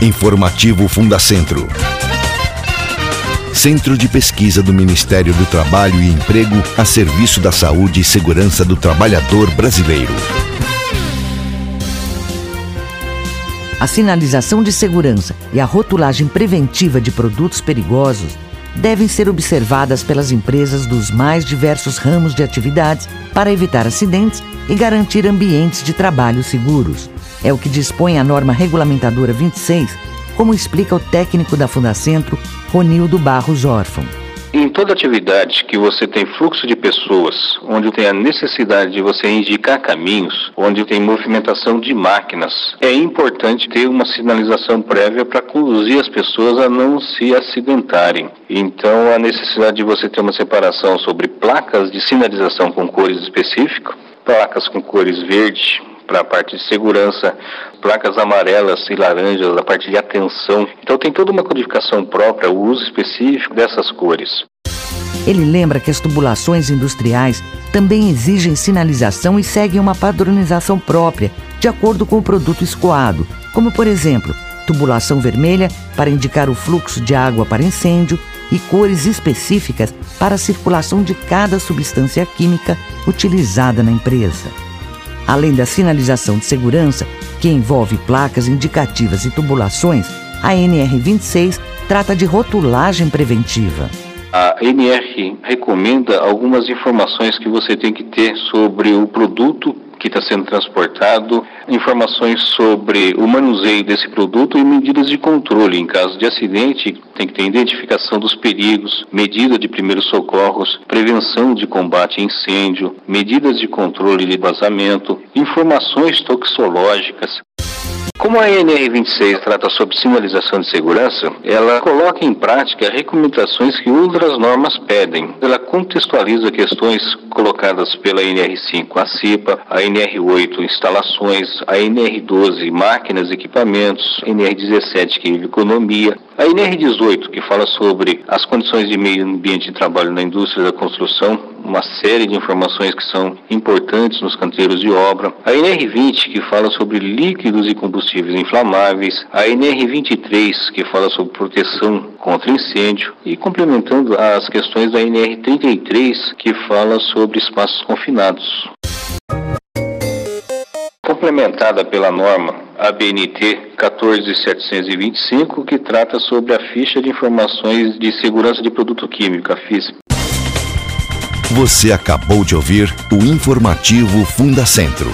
Informativo Fundacentro. Centro de Pesquisa do Ministério do Trabalho e Emprego a serviço da saúde e segurança do trabalhador brasileiro. A sinalização de segurança e a rotulagem preventiva de produtos perigosos devem ser observadas pelas empresas dos mais diversos ramos de atividades para evitar acidentes e garantir ambientes de trabalho seguros. É o que dispõe a norma regulamentadora 26, como explica o técnico da Fundacentro, Ronildo Barros Órfão. Em toda atividade que você tem fluxo de pessoas, onde tem a necessidade de você indicar caminhos, onde tem movimentação de máquinas, é importante ter uma sinalização prévia para conduzir as pessoas a não se acidentarem. Então, a necessidade de você ter uma separação sobre placas de sinalização com cores específicas, placas com cores verde, para a parte de segurança, placas amarelas e laranjas, a parte de atenção. Então tem toda uma codificação própria, o uso específico dessas cores. Ele lembra que as tubulações industriais também exigem sinalização e seguem uma padronização própria, de acordo com o produto escoado, como por exemplo, tubulação vermelha para indicar o fluxo de água para incêndio e cores específicas para a circulação de cada substância química utilizada na empresa. Além da sinalização de segurança, que envolve placas indicativas e tubulações, a NR26 trata de rotulagem preventiva. A NR recomenda algumas informações que você tem que ter sobre o produto que está sendo transportado, informações sobre o manuseio desse produto e medidas de controle. Em caso de acidente, tem que ter identificação dos perigos, medida de primeiros socorros, prevenção de combate a incêndio, medidas de controle de vazamento, informações toxicológicas, como a NR26 trata sobre sinalização de segurança, ela coloca em prática recomendações que outras normas pedem. Ela contextualiza questões colocadas pela NR5, a CIPA, a NR8, instalações, a NR12, máquinas, equipamentos, a NR17, que é economia, a NR18, que fala sobre as condições de meio ambiente de trabalho na indústria da construção, uma série de informações que são importantes nos canteiros de obra. A NR20, que fala sobre líquidos e combustíveis inflamáveis. A NR23, que fala sobre proteção contra incêndio. E complementando as questões da NR33, que fala sobre espaços confinados. Complementada pela norma ABNT 14725, que trata sobre a ficha de informações de segurança de produto químico, a FISP. Você acabou de ouvir o informativo Fundacentro.